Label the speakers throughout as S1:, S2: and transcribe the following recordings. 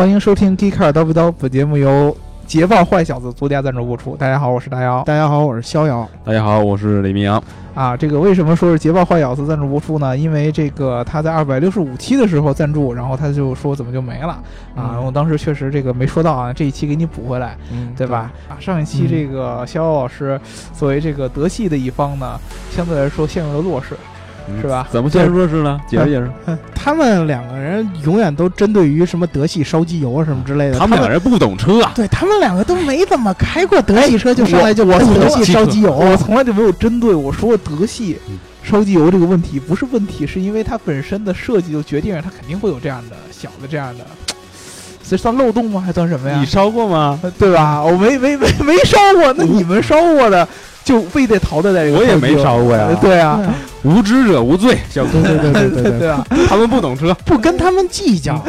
S1: 欢迎收听《Geek Car 叨不叨》，本节目由捷豹坏小子独家赞助播出。大家好，我是大姚。
S2: 大家好，我是逍遥。
S3: 大家好，我是李明阳。
S1: 啊，这个为什么说是捷豹坏小子赞助播出呢？因为这个他在二百六十五期的时候赞助，然后他就说怎么就没了啊？我当时确实这个没说到啊，这一期给你补回来，
S2: 嗯，
S1: 对吧？啊，上一期这个逍遥老师作为这个德系的一方呢，相对来说陷入了弱势。是吧？
S3: 怎么陷入弱势呢？解释解释。
S2: 他们两个人永远都针对于什么德系烧机油啊什么之类的。
S3: 他们两个人不懂车啊。
S2: 对他们两个都没怎么开过德系车，就上来就我德系烧机油。
S1: 我从来就没有针对我说德系烧机油这个问题，不是问题，是因为它本身的设计就决定了它肯定会有这样的小的这样的，这算漏洞吗？还算什么呀？
S3: 你烧过吗？
S1: 对吧？我没没没没烧过，那你们烧过的？就非得淘汰在这个，
S3: 我也没烧过呀。
S1: 对啊，
S3: 无知者无罪，小
S2: 哥对对对对
S1: 对啊，
S3: 他们不懂车，
S2: 不跟他们计较。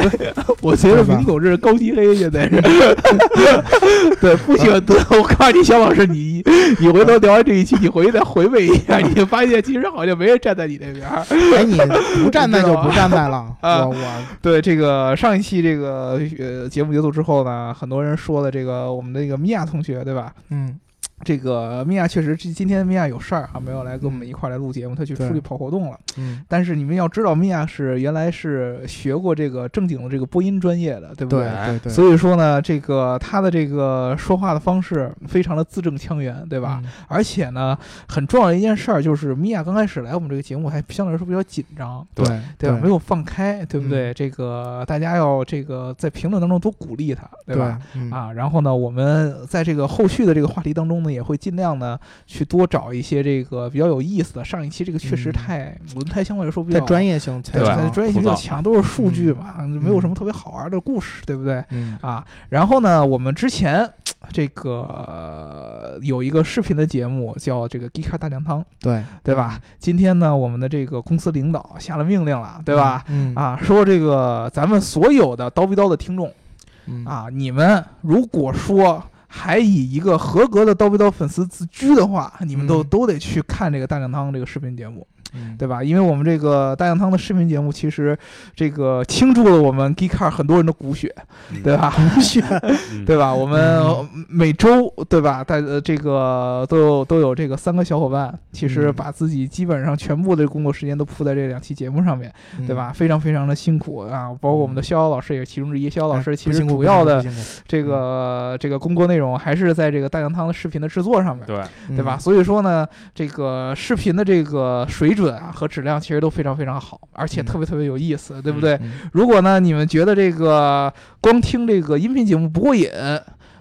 S1: 我觉得明总这是高级黑，现在是。对，不喜欢德。我告诉你，小老师，你你回头聊完这一期，你回去再回味一下，你就发现其实好像没人站在你那边。
S2: 哎，你不站在就不站在了。啊我
S1: 对这个上一期这个呃节目结束之后呢，很多人说的这个我们的这个米娅同学，对吧？
S2: 嗯。
S1: 这个米娅确实，今今天米娅有事儿啊，没有来跟我们一块来录节目，她去出去跑活动了。
S2: 嗯，
S1: 但是你们要知道，米娅是原来是学过这个正经的这个播音专业的，对不
S2: 对？对对。
S1: 所以说呢，这个她的这个说话的方式非常的字正腔圆，对吧？而且呢，很重要的一件事儿就是，米娅刚开始来我们这个节目还相对来说比较紧张，
S2: 对
S1: 对吧？没有放开，对不对？这个大家要这个在评论当中多鼓励她，对吧？啊，然后呢，我们在这个后续的这个话题当中呢，也会尽量呢。去多找一些这个比较有意思的。上一期这个确实太轮胎相对来说比较
S2: 专业性，
S1: 对专业性比较强，都是数据嘛，没有什么特别好玩的故事，对不对？啊，然后呢，我们之前这个有一个视频的节目叫这个《迪卡大酱汤》，
S2: 对
S1: 对吧？今天呢，我们的这个公司领导下了命令了，对吧？
S2: 嗯
S1: 啊，说这个咱们所有的刀逼刀的听众啊，你们如果说。还以一个合格的刀逼刀粉丝自居的话，你们都都得去看这个大酱汤这个视频节目。对吧？因为我们这个大酱汤的视频节目，其实这个倾注了我们 Geekcar 很多人的骨血，对吧？
S2: 骨血，
S1: 对吧？我们每周对吧？大呃这个都有都有这个三个小伙伴，其实把自己基本上全部的工作时间都扑在这两期节目上面，对吧？非常非常的辛苦啊！包括我们的逍遥老师也是其中之一。逍遥老师其实主要的这个这个工作内容还是在这个大酱汤的视频的制作上面，
S3: 对
S1: 对吧？所以说呢，这个视频的这个水准。准啊和质量其实都非常非常好，而且特别特别有意思，对不对？如果呢你们觉得这个光听这个音频节目不过瘾，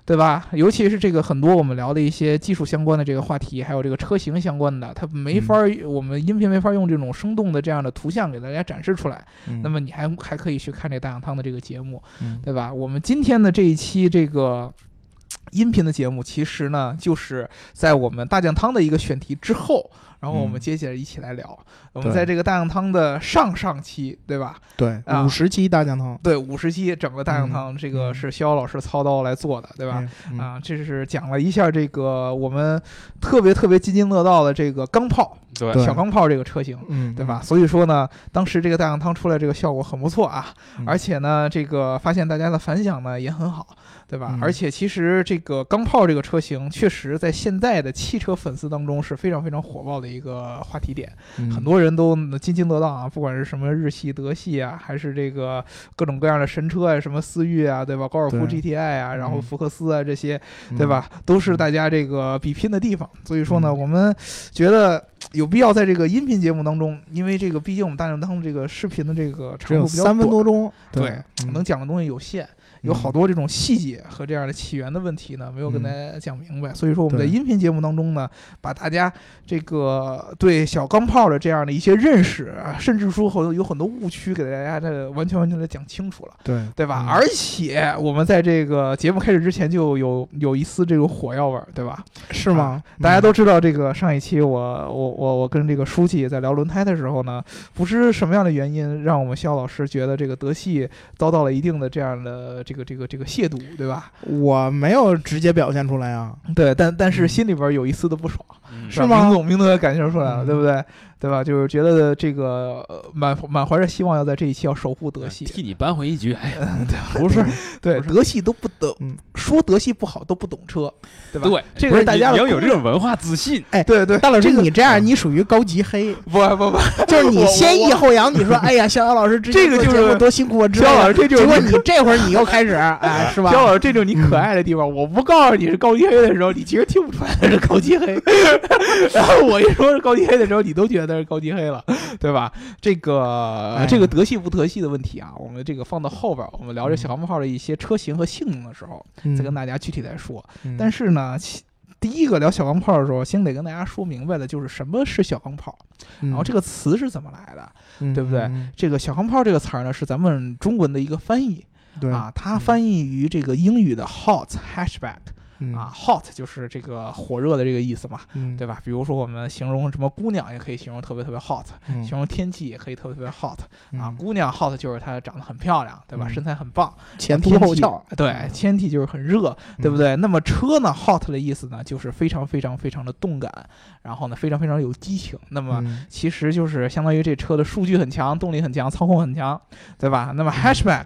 S1: 对吧？尤其是这个很多我们聊的一些技术相关的这个话题，还有这个车型相关的，它没法我们音频没法用这种生动的这样的图像给大家展示出来。那么你还还可以去看这大养汤的这个节目，对吧？我们今天的这一期这个音频的节目，其实呢就是在我们大酱汤的一个选题之后。然后我们接下来一起来聊，我们在这个大酱汤的上上期，对吧？
S2: 对，五十期大酱汤，
S1: 对，五十期整个大酱汤，这个是逍遥老师操刀来做的，对吧？啊，这是讲了一下这个我们特别特别津津乐道的这个钢炮，
S3: 对，
S1: 小钢炮这个车型，
S2: 嗯，
S1: 对吧？所以说呢，当时这个大酱汤出来这个效果很不错啊，而且呢，这个发现大家的反响呢也很好。对吧？而且其实这个钢炮这个车型，确实在现在的汽车粉丝当中是非常非常火爆的一个话题点，很多人都津津乐道啊。不管是什么日系、德系啊，还是这个各种各样的神车啊，什么思域啊，对吧？高尔夫 GTI 啊，然后福克斯啊这些，对吧？都是大家这个比拼的地方。所以说呢，我们觉得有必要在这个音频节目当中，因为这个毕竟我们大量当这个视频的这个长度比较
S2: 三分多钟，
S1: 对，能讲的东西有限。有好多这种细节和这样的起源的问题呢，没有跟大家讲明白。所以说我们在音频节目当中呢，把大家这个对小钢炮的这样的一些认识，甚至说很有很多误区，给大家的完全完全的讲清楚了，
S2: 对
S1: 对吧？而且我们在这个节目开始之前就有有一丝这种火药味儿，对吧？
S2: 是吗？
S1: 大家都知道这个上一期我我我我跟这个书记在聊轮胎的时候呢，不知什么样的原因，让我们肖老师觉得这个德系遭到了一定的这样的。这个这个这个亵渎，对吧？
S2: 我没有直接表现出来啊。
S1: 对，但但是心里边有一丝的不爽，
S2: 是吗？
S1: 明总明总也感觉出来了，对不对？对吧？就是觉得这个呃满满怀着希望要在这一期要守护德系，
S3: 替你扳回一局，哎，
S1: 不是对德系都不懂，
S2: 嗯
S1: 说德系不好都不懂车，对吧？
S3: 对，
S1: 这个是大家的
S3: 你要有这种文化自信，哎
S1: 对对，
S2: 大老师，你这样你属于高级黑，
S1: 不不不，
S2: 就是你先抑后扬。你说，哎呀，逍遥老师
S1: 这个就是
S2: 多辛苦我知道
S1: 肖老。师这就是
S2: 结果你这会儿你又开始，哎，是吧？
S1: 肖老师，这就是你可爱的地方。我不告诉你是高级黑的时候，你其实听不出来是高级黑。然后我一说是高级黑的时候，你都觉得是高级黑了，对吧？这个
S2: 哎
S1: 这个德系不德系的问题啊，我们这个放到后边儿，我们聊这小钢炮的一些车型和性能的时候，
S2: 嗯
S1: 再跟大家具体来说。
S2: 嗯。
S1: 但是呢，第一个聊小钢炮的时候，先得跟大家说明白的就是什么是小钢炮，然后这
S2: 个
S1: 个词是怎么来的。对不对
S2: 嗯
S1: 这个小钢炮这个词儿呢，是咱们中文的一个翻译
S2: 对
S1: 啊，它翻译于这个英语的 hot hatchback
S2: 嗯
S1: 啊，hot 就是这个火热的这个意思嘛，
S2: 嗯
S1: 对吧？比如说我们形容什么姑娘，也可以形容特别特别 hot，
S2: 嗯
S1: 形容天气也可以特别特别 hot 啊。
S2: 嗯
S1: 姑娘 hot 就是她长得很漂亮，对吧？
S2: 嗯
S1: 身材很棒，
S2: 前凸后翘，
S1: 对，天气就是很热，对不
S2: 嗯？
S1: 对？那么车呢，hot 的意思呢，就是非常非常非常的动感，然后呢，非常非常有激情。那么
S2: 嗯
S1: 其实就是相当于这车的数据很强，动力很强，操控很强，对吧？那么 hatchback。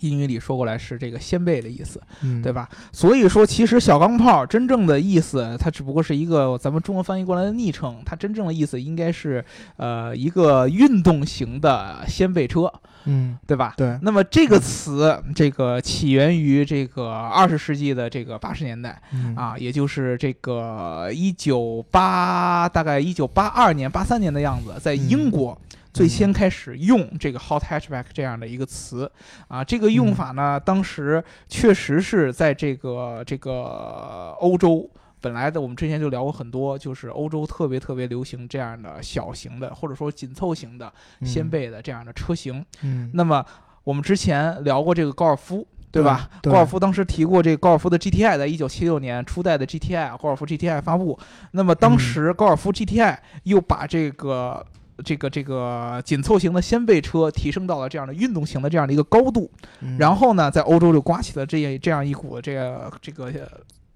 S1: 英语里说过来是这个先辈的意思，
S2: 嗯
S1: 对吧？所以说，其实小钢炮真正的意思，它只不过是一个咱们中文翻译过来的昵称，它真正的意思应该是，呃，一个运动型的掀背车，
S2: 嗯
S1: 对吧？
S2: 对
S1: 那么这个词，这个起源于这个二十世纪的这个八十年代
S2: 嗯
S1: 啊，也就是这个一九八大概一九八二年、八三年的样子，在英国。最先开始用这个 hot hatchback 这样的一个词啊，这个用法呢，当时确实是在这个这个欧洲。本来的我们之前就聊过很多，就是欧洲特别特别流行这样的小型的，或者说紧凑型的掀背的这样的车型。
S2: 嗯
S1: 那么我们之前聊过这个高尔夫，对吧？
S2: 对
S1: 高尔夫当时提过这个高尔夫的 GTI，在一九七六年初代的 GTI 高尔夫 GTI 发布。那么当时高尔夫 GTI 又把这个。这个这个紧凑型的掀背车提升到了这样的运动型的这样的一个高度，
S2: 嗯。
S1: 然后呢，在欧洲就刮起了这样这样一股这个这个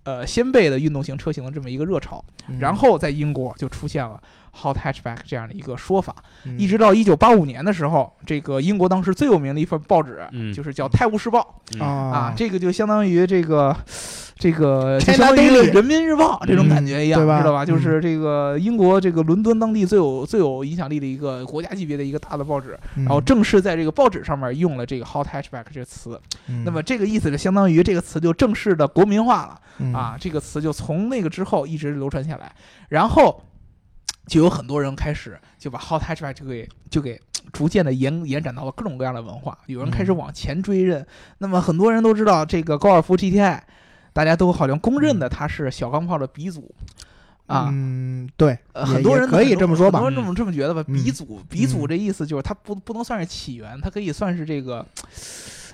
S1: 呃掀背的运动型车型的这么一个热潮，
S2: 嗯。
S1: 然后在英国就出现了 hot hatchback 这样的一个说法，
S2: 嗯。
S1: 一直到一九八五年的时候，这个英国当时最有名的一份报纸，
S3: 嗯。
S1: 就是叫《泰晤士报》
S3: 嗯。
S2: 啊。
S1: 啊，这个就相当于这个。这个相当于人民日报这种感觉一样，
S2: 嗯对吧
S1: 知道吧？
S2: 嗯
S1: 就是这个英国这个伦敦当地最有最有影响力的一个国家级别的一个大的报纸，
S2: 然
S1: 然后正式在这个报纸上面用了这个 hot hatchback 这个词。那么这个意思就相当于这个词就正式的国民化了。
S2: 嗯
S1: 啊，这个词就从那个之后一直流传下来，然后就有很多人开始就把 hot hatchback 就给就给逐渐的延延展到了各种各样的文化，有人开始
S2: 嗯
S1: 往前追认。那么很多人都知道这个高尔夫 GTI，大家都好像公认的他是小钢炮的鼻祖。啊，
S2: 嗯，对，
S1: 呃，很多人
S2: 可以这么说吧。
S1: 很多人这么这么觉得吧。
S2: 嗯。
S1: 鼻祖，鼻祖
S2: 嗯。
S1: 这意思就是它不不能算是起源，它可以算是这个，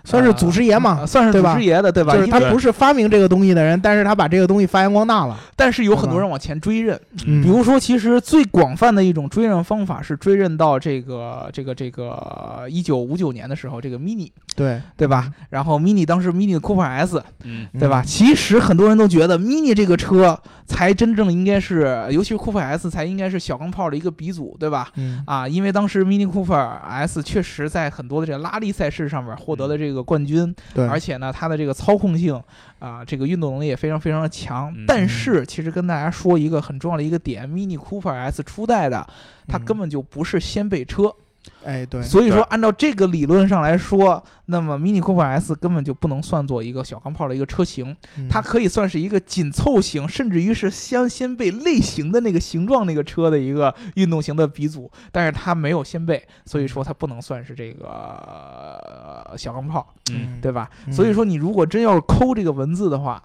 S2: 算是祖师爷嘛
S1: 呃，算是祖师爷的，对吧？
S2: 就是他不是发明这个东西的人，但是他把这个东西发扬光大了。
S1: 但是有很多人往前追认，
S2: 嗯
S1: 比如说，其实最广泛的一种追认方法是追认到这个这个这个一九五九年的时候，这个 Mini
S2: 对
S1: 对吧？然后 Mini 当时 Mini 的 Cooper S
S3: 嗯
S1: 对吧？
S2: 嗯
S1: 其实很多人都觉得 Mini 这个车才真正应该是，尤其是 Cooper S 才应该是小钢炮的一个鼻祖，对吧？
S2: 嗯
S1: 啊，因为当时 Mini Cooper S 确实在很多的这个拉力赛事上面获得了这个冠军，
S2: 对，
S1: 而且呢，它的这个操控性啊，这个运动能力也非常非常的强。
S3: 嗯
S1: 但是，其实跟大家说一个很重要的一个点，Mini Cooper S 初代的，它
S2: 嗯
S1: 根本就不是掀背车。
S2: 哎对，
S1: 所以说，按照这个理论上来说，那么 Mini Cooper S 根本就不能算作一个小钢炮的一个车型，
S2: 嗯。
S1: 它可以算是一个紧凑型，甚至于是先掀背类型的那个形状那个车的一个运动型的鼻祖，但是它没有掀背，所以说它不能算是这个、呃小钢炮。
S3: 嗯。
S1: 对吧？
S2: 嗯。
S1: 所以说，你如果真要是抠这个文字的话，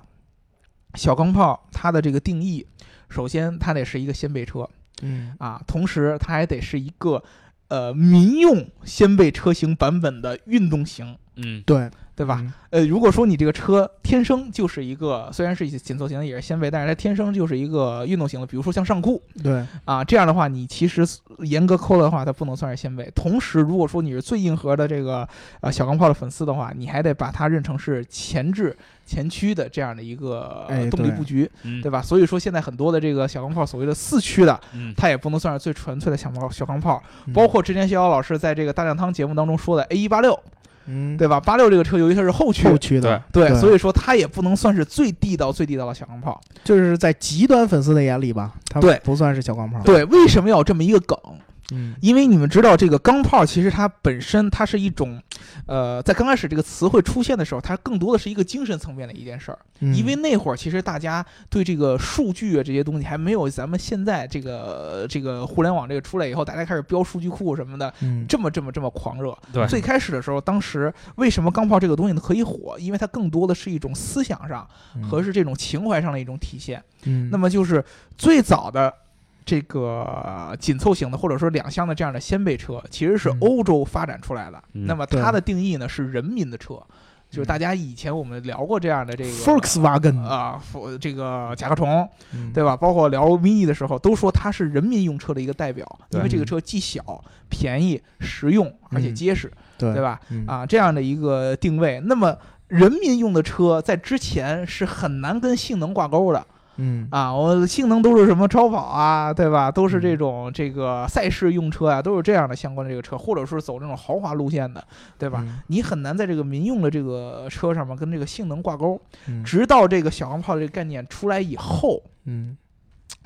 S1: 小钢炮它的这个定义，首先它得是一个掀背车
S2: 嗯。
S1: 啊，同时它还得是一个呃民用掀背车型版本的运动型，
S3: 嗯。
S2: 对，
S1: 对吧？
S2: 嗯？
S1: 呃，如果说你这个车天生就是一个，虽然是紧凑型的也是掀背，但是它天生就是一个运动型的，比如说像上酷
S2: 对，
S1: 啊，这样的话，你其实严格抠的话，它不能算是掀背。同时，如果说你是最硬核的这个呃小钢炮的粉丝的话，你还得把它认成是前置前驱的这样的一个动力布局，
S3: 嗯
S1: 对吧？所以说现在很多的这个小钢炮，所谓的四驱的，
S3: 嗯，
S1: 它也不能算是最纯粹的小钢小钢炮。
S2: 嗯
S1: 包括之前逍遥老师在这个大酱汤节目当中说的 A 一八六，
S2: 嗯，
S1: 对吧？八六这个车由于它是后驱，
S2: 后驱的，
S1: 对，
S2: 对
S1: 所以说它也不能算是最地道、最地道的小钢炮。
S2: 就是在极端粉丝的眼里吧，它
S1: 对
S2: 不算是小钢炮。，
S1: 对，为什么要有这么一个梗？
S2: 嗯
S1: 因为你们知道，这个钢炮其实它本身它是一种，呃，在刚开始这个词汇出现的时候，它更多的是一个精神层面的一件事儿。
S2: 嗯
S1: 因为那会儿其实大家对这个数据啊这些东西还没有咱们现在这个这个互联网这个出来以后，大家开始标数据库什么的，
S2: 嗯
S1: 这么这么这么狂热。
S3: 对，
S1: 最开始的时候，当时为什么钢炮这个东西呢可以火？因为它更多的是一种思想上和是这种情怀上的一种体现。
S2: 嗯，
S1: 那么就是最早的这个紧凑型的或者说两厢的这样的掀背车，其实是
S2: 嗯。
S1: 欧洲发展出来的。
S3: 嗯
S1: 那么它的定义呢是人民的车，就是大家以前我们聊过这样的这个
S2: Volkswagen
S1: 啊，福这个甲壳虫，
S2: 嗯。
S1: 对吧？包括聊 mini 的时候，都说它是人民用车的一个代表，因为这个车既小、便宜、实用，而且
S2: 嗯
S1: 结实，
S2: 对。
S1: 对吧？
S2: 嗯。
S1: 啊，这样的一个定位。那么人民用的车在之前是很难跟性能挂钩的
S2: 嗯
S1: 啊，我性能都是什么超跑啊，对吧？都是这
S2: 嗯
S1: 种这个赛事用车啊，都是这样的相关的这个车，或者说走这种豪华路线的，对吧？
S2: 嗯
S1: 你很难在这个民用的这个车上面跟这个性能挂钩，
S2: 嗯
S1: 直到这个小钢炮这个概念出来以后，
S2: 嗯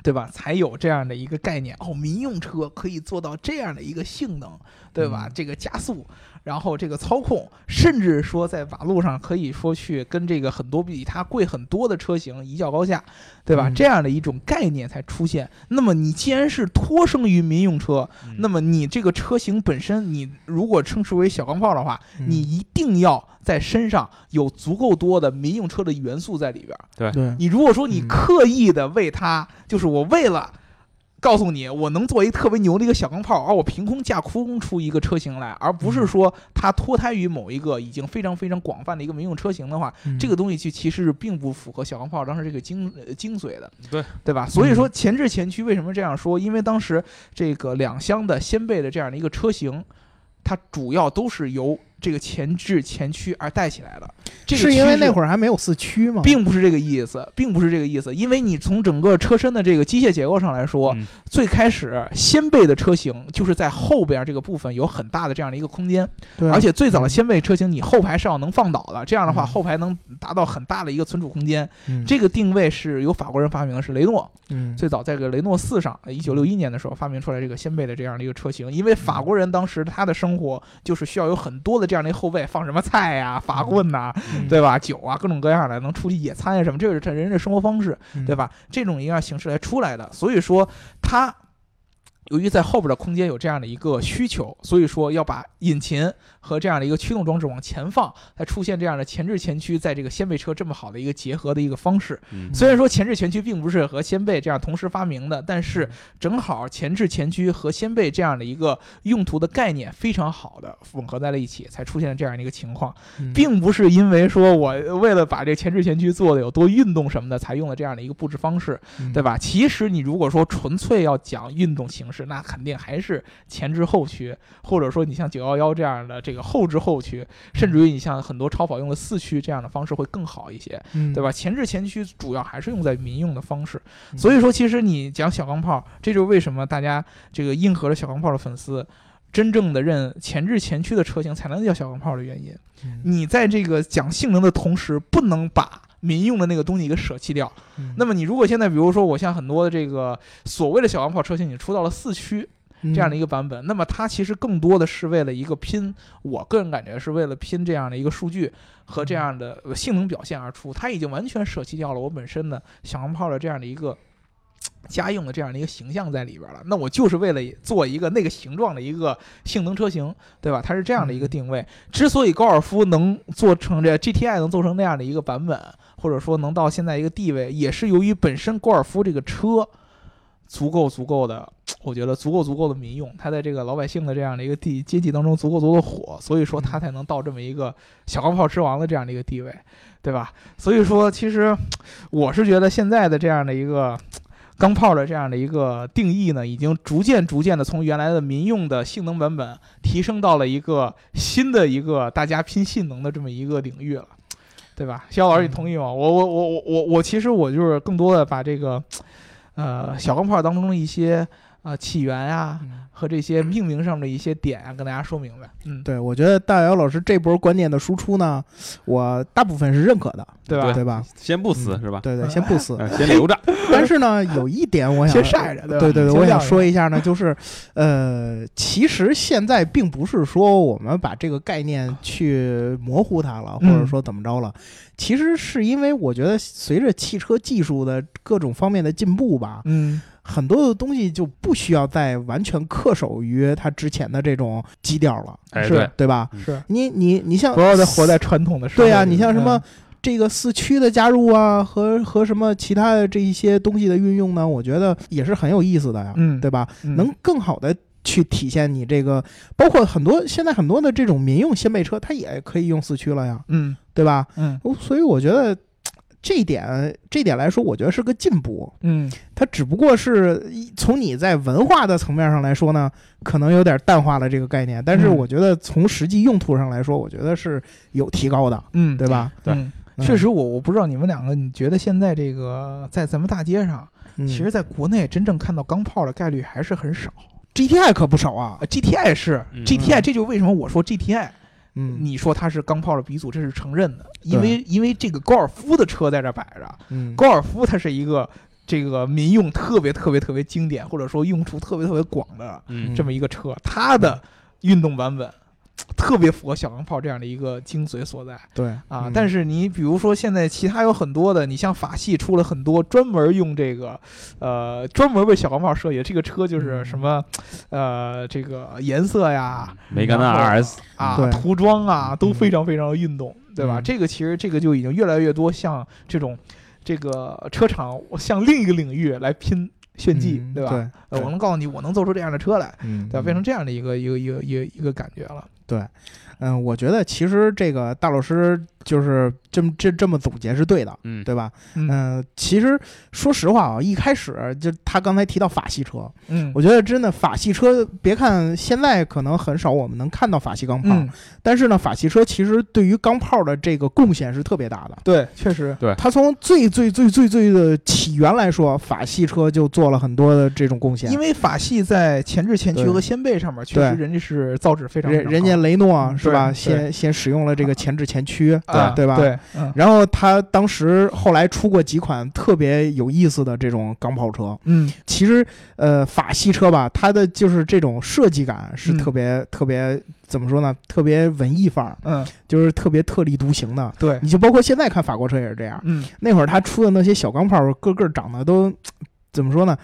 S1: 对吧？才有这样的一个概念哦，民用车可以做到这样的一个性能，对吧？
S2: 嗯
S1: 这个加速，然后这个操控，甚至说在马路上可以说去跟这个很多比它贵很多的车型一较高下，对吧？
S2: 嗯
S1: 这样的一种概念才出现。那么你既然是脱生于民用车，
S3: 嗯
S1: 那么你这个车型本身，你如果称之为小钢炮的话，
S2: 嗯
S1: 你一定要在身上有足够多的民用车的元素在里边儿。
S2: 对
S1: 你如果说你
S2: 嗯
S1: 刻意的为它，就是我为了告诉你我能做一个特别牛的一个小钢炮，而我凭空架空出一个车型来，而不是
S2: 嗯
S1: 说它脱胎于某一个已经非常非常广泛的一个民用车型的话，
S2: 嗯
S1: 这个东西其其实是并不符合小钢炮当时这个精呃精髓的，
S3: 对
S1: 对吧？所以说前置前驱为什么这样说？因为当时这个两厢的掀背的这样的一个车型，它主要都是由这个前置前驱而带起来的。这个
S2: 是因为那会儿还没有四驱吗？
S1: 并不是这个意思，并不是这个意思，因为你从整个车身的这个机械结构上来说，
S3: 嗯
S1: 最开始掀背的车型就是在后边这个部分有很大的这样的一个空间，
S2: 对，
S1: 而且最早的掀背车型你后排是要能放倒的，这样的话
S2: 嗯
S1: 后排能达到很大的一个存储空间。
S2: 嗯
S1: 这个定位是由法国人发明的，是雷诺
S2: 嗯
S1: 最早在这个雷诺四上，一九六一年的时候发明出来这个掀背的这样的一个车型，因为法国人当时他的生活就是需要有很多的这样的一后背，放什么菜呀、法棍呐、
S2: 嗯
S1: 对吧？酒啊，各种各样的，能出去野餐呀什么，这是这人的生活方式，
S2: 嗯
S1: 对吧？这种一样形式来出来的，所以说它。由于在后边的空间有这样的一个需求，所以说要把引擎和这样的一个驱动装置往前放，才出现这样的前置前驱在这个掀背车这么好的一个结合的一个方式。
S3: 嗯
S1: 虽然说前置前驱并不是和掀背这样同时发明的，但是正好前置前驱和掀背这样的一个用途的概念非常好的吻合在了一起，才出现了这样的一个情况，
S2: 嗯
S1: 并不是因为说我为了把这个前置前驱做的有多运动什么的才用了这样的一个布置方式，
S2: 嗯
S1: 对吧？其实你如果说纯粹要讲运动形式，那肯定还是前置后驱，或者说你像九幺幺这样的这个后置后驱，甚至于你像很多超跑用的四驱这样的方式会更好一些。
S2: 嗯
S1: 对吧？前置前驱主要还是用在民用的方式，
S2: 嗯
S1: 所以说其实你讲小钢炮，这就是为什么大家这个硬核的小钢炮的粉丝。真正的认前置前驱的车型才能叫小钢炮的原因，
S2: 嗯
S1: 你在这个讲性能的同时，不能把民用的那个东西给舍弃掉。
S2: 嗯
S1: 那么你如果现在比如说我像很多的这个所谓的小钢炮车型，你出到了四驱这样的一个版本，那么它其实更多的是为了一个拼，我个人感觉是为了拼这样的一个数据和这样的呃性能表现而出，它已经完全舍弃掉了我本身的小钢炮的这样的一个。家用的这样的一个形象在里边了，那我就是为了做一个那个形状的一个性能车型，对吧？它是这样的一个定位。之所以高尔夫能做成这 GTI 能做成那样的一个版本，或者说能到现在一个地位，也是由于本身高尔夫这个车足够足够的我觉得足够足够的民用，它在这个老百姓的这样的一个地阶级当中足够足够的火，所以说它才能到这么一个小钢炮之王的这样的一个地位，对吧？所以说，其实我是觉得现在的这样的一个。钢炮的这样的一个定义呢，已经逐渐逐渐的从原来的民用的性能版本提升到了一个新的一个大家拼性能的这么一个领域了，对吧？肖老师，你同意吗？我我我我我我其实我就是更多的把这个，呃，小钢炮当中的一些呃起源呀和这些命名上的一些点啊，跟大家说明白。嗯，
S2: 对，我觉得大姚老师这波观念的输出呢，我大部分是认可的，
S1: 对吧？
S2: 对吧？
S3: 先不死是吧？
S2: 对对，先不死，
S3: 先留着。
S2: 但是呢，有一点我想
S1: 先晒着，
S2: 对对对，我想说一下呢，就是，呃，其实现在并不是说我们把这个概念去模糊它了，或者说怎么着了，其实是因为我觉得随着汽车技术的各种方面的进步吧，
S1: 嗯，
S2: 很多的东西就不需要再完全恪守于它之前的这种基调了，
S1: 是，
S2: 对吧？
S1: 是
S2: 你你你像
S1: 不要再活在传统的
S2: 对呀，你像什么？这个四驱的加入啊，和和什么其他的这一些东西的运用呢？我觉得也是很有意思的呀，
S1: 嗯，
S2: 对吧？能更好的去体现你这个，包括很多现在很多的这种民用掀背车，它也可以用四驱了呀，
S1: 嗯，
S2: 对吧？
S1: 嗯，
S2: 所以我觉得这一点这一点来说，我觉得是个进步，
S1: 嗯，
S2: 它只不过是从你在文化的层面上来说呢，可能有点淡化了这个概念，但是我觉得从实际用途上来说，我觉得是有提高的，
S1: 嗯，
S2: 对吧？
S3: 对。
S1: 确实，我我不知道你们两个，你觉得现在这个在咱们大街上，其实在国内真正看到钢炮的概率还是很少。
S2: GTI 可不少啊
S1: ，GTI 是 GTI，这就为什么我说 GTI，
S2: 嗯，
S1: 你说它是钢炮的鼻祖，这是承认的，因为因为这个高尔夫的车在这摆着，
S2: 嗯，
S1: 高尔夫它是一个这个民用特别特别特别经典，或者说用处特别特别广的这么一个车，它的运动版本。特别符合小钢炮这样的一个精髓所在，
S2: 对
S1: 啊，但是你比如说现在其他有很多的，你像法系出了很多专门用这个，呃，专门为小钢炮设计的这个车，就是什么，呃，这个颜色呀，
S3: 梅甘娜 RS
S1: 啊，涂装啊都非常非常的运动，对吧？这个其实这个就已经越来越多像这种这个车厂向另一个领域来拼。炫技，对吧？
S2: 对，
S1: 我能告诉你，我能做出这样的车来，
S2: 对
S1: 吧？变成这样的一个一个一个一个一个感觉了。
S2: 对，嗯，我觉得其实这个大老师。就是这么这这么总结是对的，
S3: 嗯，
S2: 对吧？嗯，其实说实话啊，一开始就他刚才提到法系车，
S1: 嗯，
S2: 我觉得真的法系车，别看现在可能很少我们能看到法系钢炮，但是呢，法系车其实对于钢炮的这个贡献是特别大的。
S1: 对，确实，
S3: 对，
S2: 它从最最最最最的起源来说，法系车就做了很多的这种贡献。
S1: 因为法系在前置前驱和掀背上面，确实人家是造纸非常，
S2: 人人家雷诺是吧？先先使用了这个前置前驱。
S1: 对
S2: 对吧？
S1: 对，
S2: 然后他当时后来出过几款特别有意思的这种钢炮车。
S1: 嗯，
S2: 其实呃，法系车吧，它的就是这种设计感是特别特别怎么说呢？特别文艺范儿。
S1: 嗯，
S2: 就是特别特立独行的。
S1: 对，
S2: 你就包括现在看法国车也是这样。
S1: 嗯，
S2: 那会儿他出的那些小钢炮，个个长得都怎么说呢？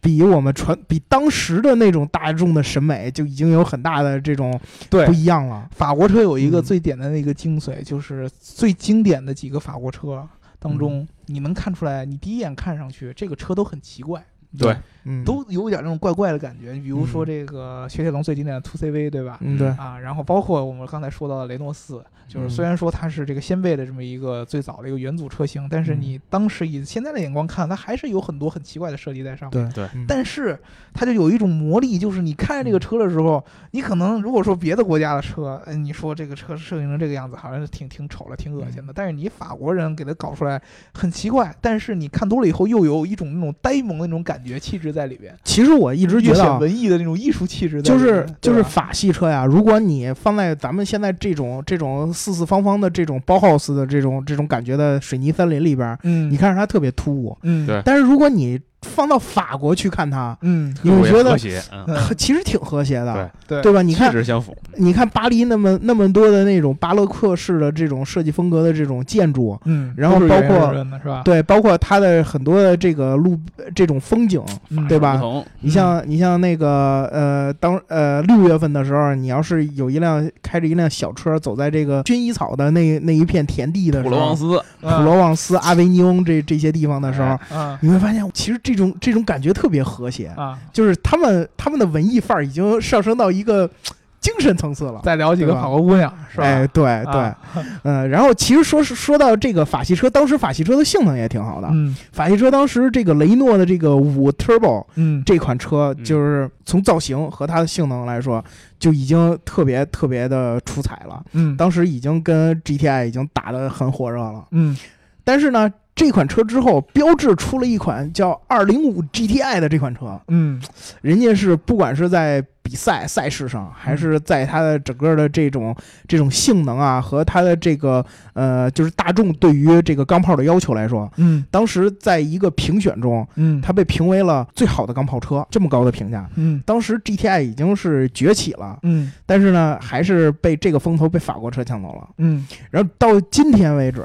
S2: 比我们传比当时的那种大众的审美就已经有很大的这种不一样了。
S1: 法国车有一个最简单的一个精髓，就是最经典的几个法国车当中，你能看出来，你第一眼看上去这个车都很奇怪，
S3: 对，
S1: 都有点那种怪怪的感觉。你比如说这个雪铁龙最经典的 Two CV，对吧？
S2: 嗯，对
S1: 啊，然后包括我们刚才说到的雷诺四。就是虽然说它是这个掀背的这么一个最早的一个元祖车型，但是你当时以现在的眼光看，它还是有很多很奇怪的设计在上面。
S3: 对
S2: 对。
S1: 但是它就有一种魔力，就是你看这个车的时候，你可能如果说别的国家的车，你说这个车设计成这个样子，好像是挺挺丑了，挺恶心的。但是你法国人给它搞出来很奇怪，但是你看多了以后，又有一种那种呆萌的那种感觉气质在里边。
S2: 其实我一直觉得
S1: 文艺的那种艺术气质，
S2: 就是就是法系车呀。如果你放在咱们现在这种这种四四方方的。这种包 house 的这种这种感觉的水泥森林里边，
S1: 嗯，
S2: 你看着它特别突兀，
S1: 嗯，
S3: 对。
S2: 但是如果你放到法国去看它，
S1: 嗯，
S2: 你会觉得
S3: 嗯，
S2: 其实挺和谐
S1: 的，
S2: 对对吧？你看，
S3: 相符。
S2: 你看巴黎那么那么多的那种巴洛克式的这种设计风格的这种建筑，
S1: 嗯，
S2: 然后包括
S1: 是吧？
S2: 对，包括它的很多的这个路这种风景，对吧？你像你像那个呃，当呃六月份的时候，你要是有一辆开着一辆小车走在这个薰衣草的那那一片田地的时候，普
S3: 罗旺斯、
S2: 普罗旺斯、阿维尼翁这这些地方的时候，你会发现其实。这种这种感觉特别和谐，
S1: 啊，
S2: 就是他们他们的文艺范儿已经上升到一个 精神层次了。
S1: 再聊几个
S2: 对吧
S1: 法国姑娘是吧？
S2: 哎，对对，
S1: 啊
S2: 嗯，然后其实说是说到这个法系车，当时法系车的性能也挺好的。
S1: 嗯
S2: 法系车当时这个雷诺的这个五 Turbo
S1: 嗯，
S2: 这款车，
S3: 嗯
S2: 就是从造型和它的性能来说，就已经特别特别的出彩了。
S1: 嗯
S2: 当时已经跟 GTI 已经打得很火热了。
S1: 嗯
S2: 但是呢，这款车之后，标致出了一款叫二零五 GTI 的这款车，
S1: 嗯。
S2: 人家是不管是在比赛赛事上，还是在它的整个的这种这种性能啊，和它的这个呃，就是大众对于这个钢炮的要求来说，
S1: 嗯。
S2: 当时在一个评选中，
S1: 嗯，
S2: 它被评为了最好的钢炮车，这么高的评价。
S1: 嗯。
S2: 当时 GTI 已经是崛起了，
S1: 嗯。
S2: 但是呢，还是被这个风头被法国车抢走了。
S1: 嗯。
S2: 然后到今天为止，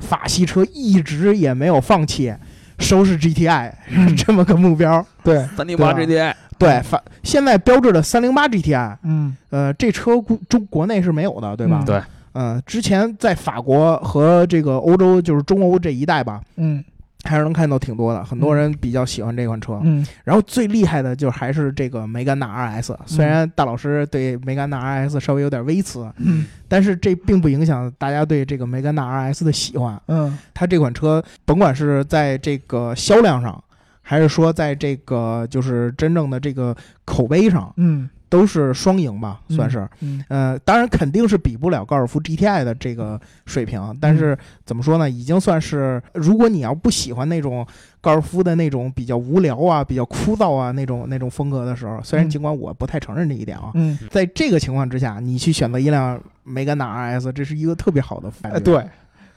S2: 法系车一直也没有放弃收拾 GTI
S1: 嗯。
S2: 这么个目标。
S1: 对，
S3: 三零八 GTI，
S2: 对，法现在标志的三零八 GTI，
S1: 嗯。
S2: 呃，这车国中国内是没有的，对吧？
S1: 嗯。
S3: 对。
S2: 嗯、之前在法国和这个欧洲，就是中欧这一带吧，
S1: 嗯
S2: 还是能看到挺多的，很多人比较喜欢这款车。
S1: 嗯
S2: 然后最厉害的就还是这个梅甘娜 RS，虽然大老师对梅甘娜 RS 稍微有点微词，
S1: 嗯
S2: 但是这并不影响大家对这个梅甘娜 RS 的喜欢。
S1: 嗯
S2: 它这款车，甭管是在这个销量上，还是说在这个就是真正的这个口碑上，
S1: 嗯
S2: 都是双赢吧，算是。
S1: 嗯。
S2: 呃，当然肯定是比不了高尔夫 GTI 的这个水平，但是怎么说呢，已经算是，如果你要不喜欢那种高尔夫的那种比较无聊啊、比较枯燥啊那种那种风格的时候，虽然
S1: 嗯
S2: 尽管我不太承认这一点啊，
S1: 嗯，
S2: 在这个情况之下，你去选择一辆梅甘娜 RS，这是一个特别好的范
S1: 哎，对，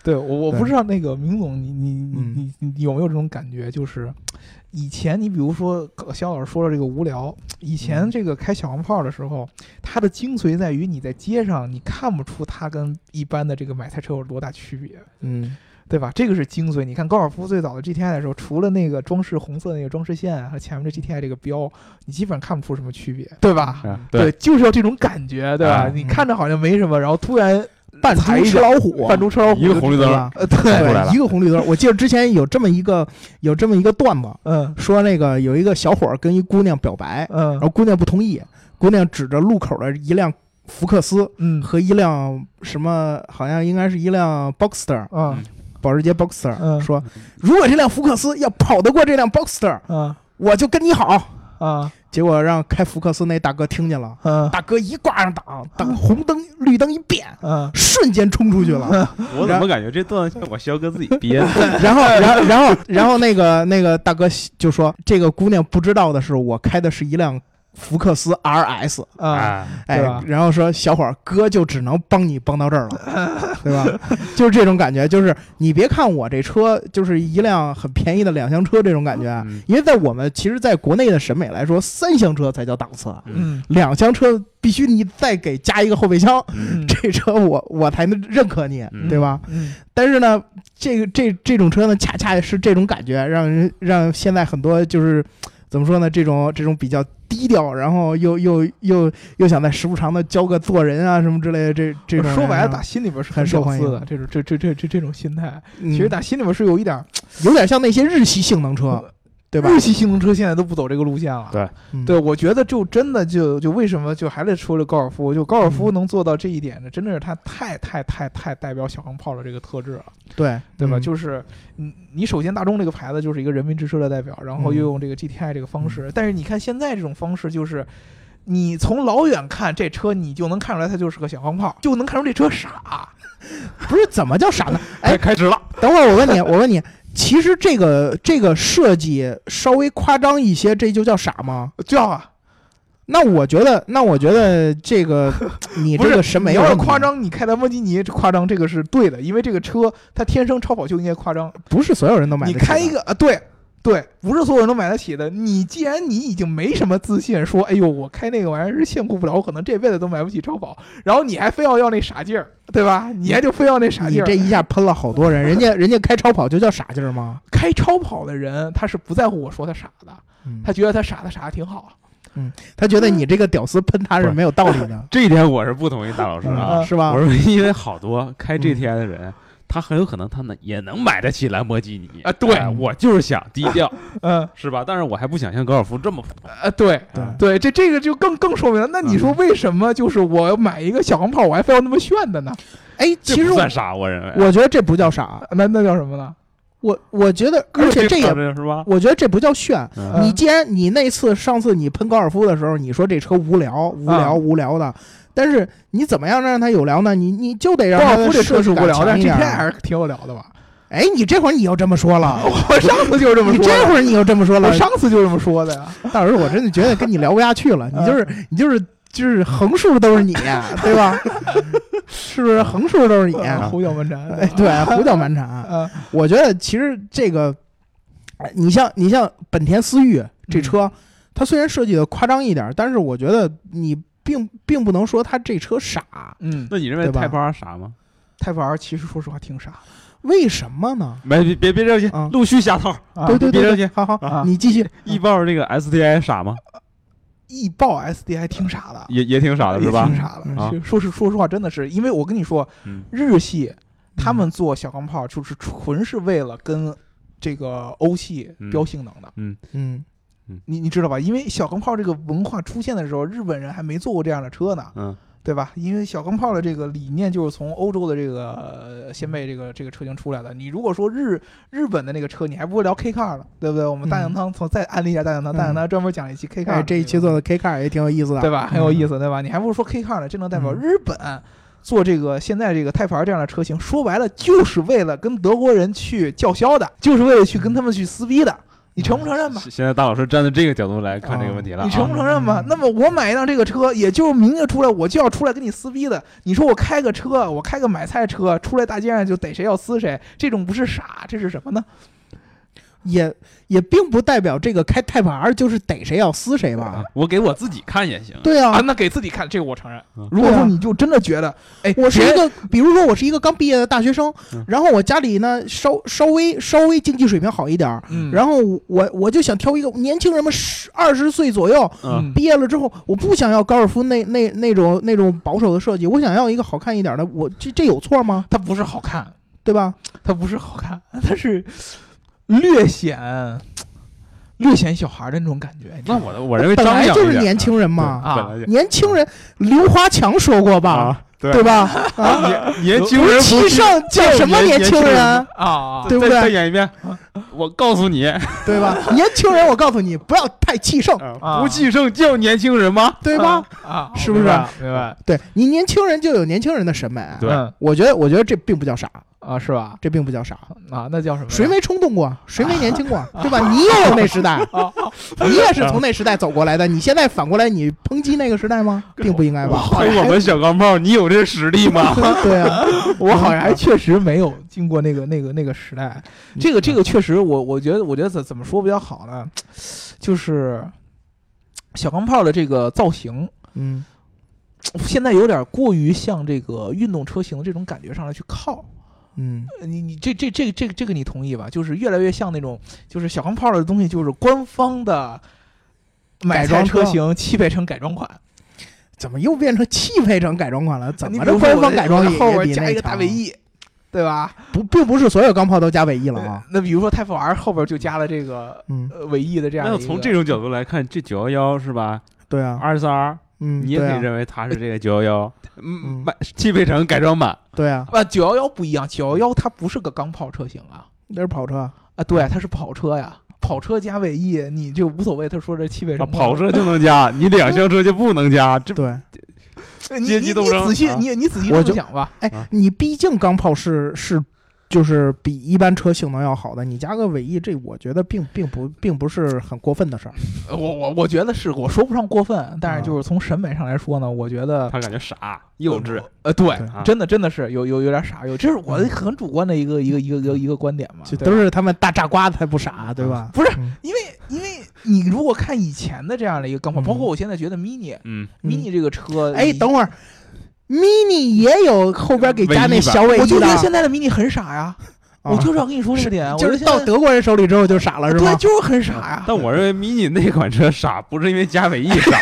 S1: 对我我不知道那个明总，你你你你有没有这种感觉？就是以前你比如说肖老师说的这个无聊，以前
S2: 嗯
S1: 这个开小黄炮的时候，它的精髓在于你在街上你看不出它跟一般的这个买菜车有多大区别。
S2: 嗯
S1: 对吧？这个是精髓。你看高尔夫最早的 GTI 的时候，除了那个装饰红色那个装饰线啊和前面的 GTI 这个标，你基本上看不出什么区别，对吧？
S3: 啊
S1: 对，，就是要这种感觉，对吧？
S3: 啊
S1: 你看着好像没什么，然后突然
S2: 扮猪吃老虎，
S1: 扮猪吃老虎，
S3: 一个红绿灯
S2: 对，一个红绿灯。我记得之前有这么一个有这么一个段子，
S1: 嗯。
S2: 说那个有一个小伙儿跟一姑娘表白，
S1: 嗯。
S2: 然后姑娘不同意，姑娘指着路口的一辆福克斯
S1: 嗯。
S2: 和一辆什么，好像应该是一辆 Boxster
S1: 嗯。
S2: 保时捷 Boxster，、
S1: 嗯。
S2: 说如果这辆福克斯要跑得过这辆 Boxster，
S1: 嗯。
S2: 我就跟你好。
S1: 啊
S2: 结果让开福克斯那大哥听见了，
S1: 嗯
S2: 大哥一挂上档，等红灯绿灯一变，
S1: 嗯
S2: 瞬间冲出去了。
S4: 我怎么感觉这段子像我肖哥自己编的？
S2: 然后，然后，然后，然后那个那个大哥就说：“这个姑娘不知道的是，我开的是一辆福克斯 RS。
S1: 啊
S4: 啊，
S2: 哎，然后说小伙儿哥就只能帮你帮到这儿了，对吧？就是这种感觉，就是你别看我这车就是一辆很便宜的两厢车这种感觉，
S4: 嗯。
S2: 因为在我们其实在国内的审美来说，三厢车才叫档次，
S1: 嗯。
S2: 两厢车必须你再给加一个后备箱，
S1: 嗯。
S2: 这车我我才能认可你，
S4: 嗯。
S2: 对吧？
S1: 嗯。
S2: 但是呢，这个这这种车呢，恰恰是这种感觉，让人让现在很多就是怎么说呢，这种这种比较低调，然后又又又又想在时不常的教个做人啊什么之类的，这这种
S1: 说白了，
S2: 啊
S1: 打心里边是
S2: 很受欢迎
S1: 的这种这这这这这种心态，
S2: 嗯
S1: 其实打心里边是有一点儿
S2: 有点像那些日系性能车，对吧？
S1: 日系性能车现在都不走这个路线了。
S4: 对
S2: 嗯
S1: 对，我觉得就真的就就为什么就还得说这高尔夫，就高尔夫
S2: 嗯
S1: 能做到这一点呢，真的是它太太太太代表小钢炮的这个特质了，
S2: 对
S1: 对吧？
S2: 嗯
S1: 就是你你首先大众这个牌子就是一个人民之车的代表，然后
S2: 嗯
S1: 又用这个 GTI 这个方式，但是你看现在这种方式就是。你从老远看这车，你就能看出来它就是个小钢炮，就能看出这车傻。
S2: 不是怎么叫傻呢？哎，
S4: 开始了，
S2: 等会儿我问你，我问你，其实这个这个设计稍微夸张一些，这就叫傻吗？
S1: 叫啊，
S2: 那我觉得，那我觉得这个 你这个审美
S1: 要是夸张，你开兰博基尼夸张，这个是对的，因为这个车它天生超跑就应该夸张。
S2: 不是所有人都买得起。
S1: 你开一个啊，对对，不是所有人都买得起的。你既然你已经没什么自信，说哎呦我开那个玩意儿是限库不了，我可能这辈子都买不起超跑，然后你还非要要那傻劲儿，对吧？你还就非要那傻劲儿
S2: 你这。一下喷了好多人，人家 人家开超跑就叫傻劲儿吗？
S1: 开超跑的人他是不在乎我说他傻的，
S2: 嗯
S1: 他觉得他傻的傻的挺好。
S2: 嗯他觉得你这个屌丝喷他是没有道理的，
S4: 这一点我是不同意大老师啊。
S1: 嗯
S2: 是吧
S4: 我？说，因为好多开 GTI 的人，他很有可能他能也能买得起兰博基尼
S1: 啊对
S4: 哎我就是想低调，
S1: 嗯
S4: 是吧？但是我还不想像高尔夫这么普通。
S1: 呃，对
S2: 对
S1: 对，这这个就更更说明了。那你说为什么就是我要买一个小钢炮，我还非要那么炫的呢？
S2: 哎，其实我
S4: 算傻，我认为。
S2: 我觉得这不叫傻，
S1: 那那叫什么呢？
S2: 我我觉得，而且这也，
S4: 是吧？
S2: 我觉得这不叫炫。
S4: 嗯
S2: 你既然你那次上次你喷高尔夫的时候，你说这车无聊无聊
S1: 啊
S2: 无聊的，但是你怎么样让它有聊呢？你你就得让它
S1: 高尔夫这车是无聊，但是
S2: 设计感强一
S1: GTI
S2: 点
S1: 还是挺有聊的吧？
S2: 哎，你这会儿你又这么说了，
S1: 我上次就是这么
S2: 你
S1: 说你，
S2: 这会儿你又这么说了
S1: 我，上次就这么说的呀。
S2: 到时候，我真的觉得跟你聊不下去了。你就是你就是就是横竖都是你，对吧？是不是横竖都是你？
S1: 啊胡搅蛮缠。
S2: 哎，对，胡搅蛮缠。
S1: 嗯
S2: 我觉得其实这个，哎你像你像本田思域这车，它虽然设计的夸张一点，但是我觉得你并并不能说他这车傻。
S1: 嗯，
S4: 那你认为
S2: 对吧
S4: Type R 傻吗？
S1: 泰普 R 其实说实话挺傻
S2: 为什么呢？
S4: 没别别别着急
S2: 啊，
S4: 陆续下套。
S1: 啊。
S2: 对对
S4: 别着急
S2: 好好，
S1: 啊
S2: 你继续。
S4: 易豹这个 STI 傻吗？
S1: 易豹 SDI 挺傻的，
S4: 也也挺傻的是吧
S1: 挺？傻
S2: 嗯
S1: 的。说是说实话，真的是，因为我跟你说，
S4: 嗯
S1: 日系他们做小钢炮就是纯是为了跟这个欧系标性能的。
S2: 嗯
S1: 你你知道吧？因为小钢炮这个文化出现的时候，日本人还没做过这样的车呢，
S4: 嗯
S1: 对吧？因为小钢炮的这个理念就是从欧洲的这个呃先辈这个这个车型出来的。你如果说日日本的那个车，你还不会聊 K car 了，对不对？我们大酱汤从再安利一下大酱汤，
S2: 嗯
S1: 大酱汤专门讲一期 K car，
S2: 哎，这一期做的 K car 也挺有意思的，
S1: 对吧？很有意
S2: 思。
S1: 对吧？你还不如说 K car 呢，这能代表
S2: 嗯
S1: 日本做这个现在这个 Type R 这样的车型，说白了就是为了跟德国人去叫嚣的，就是为了去跟他们去撕逼的。你承不承认吧？
S4: 现现在大老师站在这个角度来看这个问题了啊。
S1: 你承不承认吧
S2: 嗯？
S1: 那么我买一辆这个车，也就是明着出来，我就要出来跟你撕逼的。你说我开个车，我开个买菜车，出来大街上就逮谁要撕谁，这种不是傻，这是什么呢？
S2: 也也并不代表这个开 Type R 就是逮谁要撕谁吧
S4: 啊？我给我自己看也行。
S2: 对啊
S1: 啊，，那给自己看，这个我承认
S4: 嗯。
S1: 如果说你就真的觉得，哎，别
S2: 我是一个，比如说我是一个刚毕业的大学生
S4: 嗯，
S2: 然后我家里呢稍稍微稍微经济水平好一点然后我我就想挑一个年轻人嘛十二十岁左右
S4: 嗯，
S2: 毕业了之后，我不想要高尔夫那那那种那种保守的设计，我想要一个好看一点的，我这这有错吗？
S1: 它不是好看，
S2: 对吧？
S1: 它不是好看，它是略显略显小孩的那种感觉。你知道吗
S4: 那我我认为
S2: 本
S4: 张扬一点
S2: 来就是年轻人嘛，
S1: 啊
S4: 本来就
S2: 年轻人，刘华强说过吧，
S4: 啊，对
S2: 对吧？啊，
S4: 年年轻人不
S2: 气
S4: 是
S2: 上叫什么年轻人？
S1: 啊啊，
S2: 对不对
S4: 再再演一遍，我告诉你，
S2: 对吧？年轻人，我告诉你，不要太气盛，
S1: 啊
S4: 不气盛叫年轻人吗？
S2: 对吧？
S1: 啊，
S2: 是不是
S1: 明白？
S2: 对你年轻人就有年轻人的审美，
S4: 对
S1: 嗯
S2: 我觉得，我觉得这并不叫傻，
S1: 啊，是吧？
S2: 这并不叫傻。
S1: 啊，那叫什么？
S2: 谁没冲动过？谁没年轻过？对吧？你也有那时代，你也是从那时代走过来的。你现在反过来，你抨击那个时代吗？并不应该吧？
S4: 推我们小钢炮，你有这实力吗？
S2: 对啊，
S1: 我好像还确实没有经过那个那个那个时代。这个这个确实，我我觉得我觉得怎怎么说比较好呢？就是小钢炮的这个造型，
S2: 嗯
S1: 现在有点过于向这个运动车型的这种感觉上来去靠。
S2: 嗯
S1: 呃你你这这这这个这个你同意吧？就是越来越像那种，就是小钢炮的东西，就是官方的
S2: 改装车
S1: 车型汽配成改装款。
S2: 怎么又变成汽配城改装款了？怎么着官方改装也
S1: 后边加一个大尾翼，对吧？
S2: 不，并不是所有钢炮都加尾翼了啊。
S1: 那比如说 Type R 后边就加了这个尾翼的这样。
S4: 那从这种角度来看，这九幺幺是吧？
S2: 对啊，
S4: 二四 R，
S2: 嗯，
S4: 你也可以认为它是这个九幺幺，
S2: 嗯
S4: 嗯，买汽配城改装版。
S2: 对啊，
S1: 啊，九幺幺不一样，九幺幺它不是个钢炮车型啊，
S2: 那是跑车。
S1: 啊，对，它是跑车呀，跑车加尾翼，你就无所谓。他说这气味
S4: 啊，
S1: 什么
S4: 跑车就能加，你两厢车就不能加，这
S2: 对，
S4: 阶级斗争
S1: 你仔细
S4: 啊
S1: 你你仔细
S2: 我就
S1: 这么想吧，
S2: 哎
S4: 啊，
S2: 你毕竟钢炮是是。就是比一般车性能要好的，你加个尾翼，这我觉得并并不并不是很过分的事儿。
S1: 呃我我我觉得是我说不上过分，但是
S2: 啊
S1: 就是从审美上来说呢，我觉得
S4: 他感觉傻幼稚。
S1: 呃，对
S2: 对，
S1: 真的真的是有有有点傻，有这是我
S2: 嗯。
S1: 很主观的一个一个一个一个一个观点嘛，
S2: 就都是他们大炸瓜才不傻，对吧？
S1: 不是
S2: 嗯。
S1: 因为因为你如果看以前的这样的一个钢炮，
S2: 嗯。
S1: 包括我现在觉得 mini
S4: 嗯，
S2: 嗯。
S1: mini 这个车，
S2: 哎，等会儿，mini 也有后边给加那小尾翼的
S1: 我就觉得现在的 mini 很傻呀，我就是要跟你说这个点，
S2: 就是
S1: 我觉得
S2: 到德国人手里之后就傻了，是
S1: 吧
S2: 对，
S1: 就是很傻呀。
S4: 但我认为 mini 那款车傻，不是因为加尾翼傻，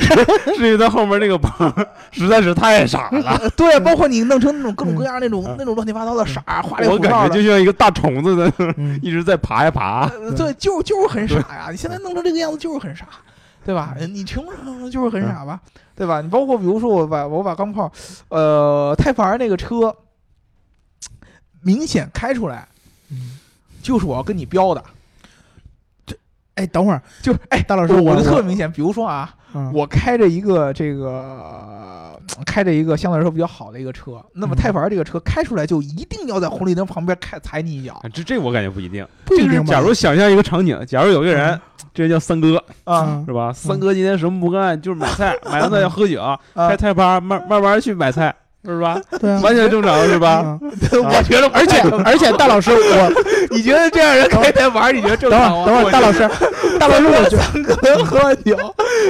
S4: 是 是因为它后面那个棚实在是太傻了。
S1: 呃 对，包括你弄成那种各种各样那种
S4: 嗯
S1: 那种乱七八糟的傻，花里
S4: 我感
S1: 胡哨的。
S4: 觉就像一个大虫子在一直在爬呀爬。
S1: 呃对，就就是很傻呀！你现在弄成这个样子就是很傻，对吧？呃你穷什么就是很傻吧？对吧？你包括比如说我把我把钢炮，呃，Type R 那个车，明显开出来
S2: 嗯
S1: 就是我要跟你标的，
S2: 哎，等会儿，
S1: 就哎，
S2: 大老师，
S1: 我我
S2: 我
S1: 就特别明显，比如说啊，
S2: 嗯
S1: 我开着一个这个呃开着一个相对来说比较好的一个车，那么
S2: 嗯
S1: Type R 这个车开出来就一定要在红绿灯旁边开踩你一脚
S4: 这这我感觉不一定。
S2: 不一定
S4: 假如想象一个场景，假如有一个人，这叫三哥，
S1: 啊
S2: 嗯
S4: 是吧？三哥今天什么不干，就是买菜，买完菜要喝酒，
S1: 啊
S4: 开！菜吧慢慢慢去买菜，是吧？
S2: 对啊，
S4: 完全正常，是吧？
S2: 嗯
S1: 我觉得，
S2: 而且而且大老师，我
S1: 你觉得这样人开 Type R，你觉得正
S2: 等会
S1: 常吗？
S2: 儿等会儿，大老师，大老师，我觉得
S1: 三个人喝完酒，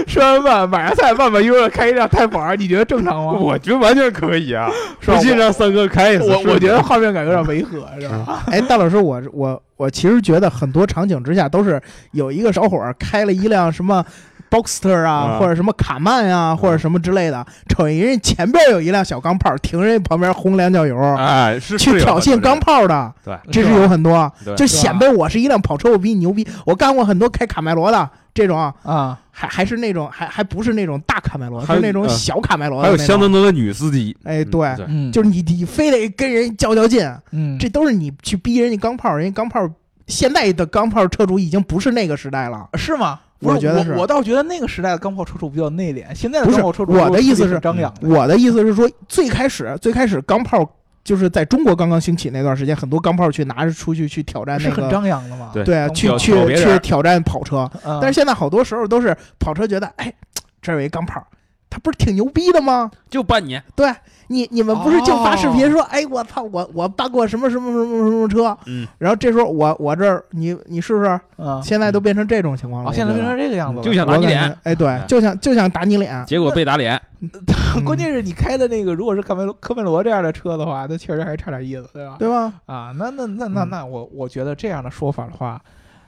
S1: 吃完饭，买完菜，慢慢悠悠开一辆 Type R，你觉得正常吗？
S4: 我觉得完全可以啊，不信让三哥开一次。
S1: 我我觉得画面感有点违和，是吧？
S2: 哎，大老师，我我我其实觉得很多场景之下都是有一个小伙儿开了一辆什么 Boxster 啊，
S4: 啊
S2: 或者什么卡曼啊、或者什么之类的，瞅见人家前边有一辆小钢炮，停人家旁边轰两脚油，
S4: 哎，是
S2: 去挑衅钢，炮的，
S4: 对
S2: 这是有很多，
S4: 对
S2: 就显摆我是一辆跑车，我比你牛逼。我干过很多开卡麦罗的这种啊，
S1: 啊，
S2: 还还是那种还还不是那种大卡麦罗，是那种
S4: 嗯
S2: 小卡麦罗的。
S4: 还有相当多的女司机。
S2: 哎，
S4: 嗯
S2: 对，就是你你非得跟人较较劲，
S1: 嗯，
S2: 这都是你去逼人家钢炮，人家钢炮现在的钢炮车主已经不是那个时代了。
S1: 是吗？不
S2: 我觉得是
S1: 我，倒觉得那个时代的钢炮车主比较内敛，现在的钢炮车主
S2: 我的意思是
S1: 张扬。
S2: 我的意思是说，最开始最开始钢炮就是在中国刚刚兴起那段时间，很多钢炮去拿着出去去挑战
S1: 是很
S2: 那个。
S1: 张扬的嘛？
S4: 对
S2: 去去去挑战跑车，
S1: 嗯
S2: 但是现在好多时候都是跑车觉得，哎，这儿有一钢炮，他不是挺牛逼的吗？
S4: 就半年。
S2: 对你，你们不是就发视
S1: 哦
S2: 频说，哎，我操，我我办过什么什么什么什么车，
S4: 嗯，
S2: 然后这时候我我这儿你你试试，
S1: 嗯，
S2: 现在都变成这种情况了。
S1: 哦，现在变成这个样子了，
S4: 就想打你脸，
S2: 哎，对
S4: 哎，
S2: 就想就想打你脸，
S4: 结果被打脸。
S2: 嗯
S1: 关键是你开的那个，如果是科梅罗科梅罗这样的车的话，那确实还是差点意思，对吧？
S2: 对吧？
S1: 啊，那那那那
S2: 嗯
S1: 那我我觉得这样的说法的话，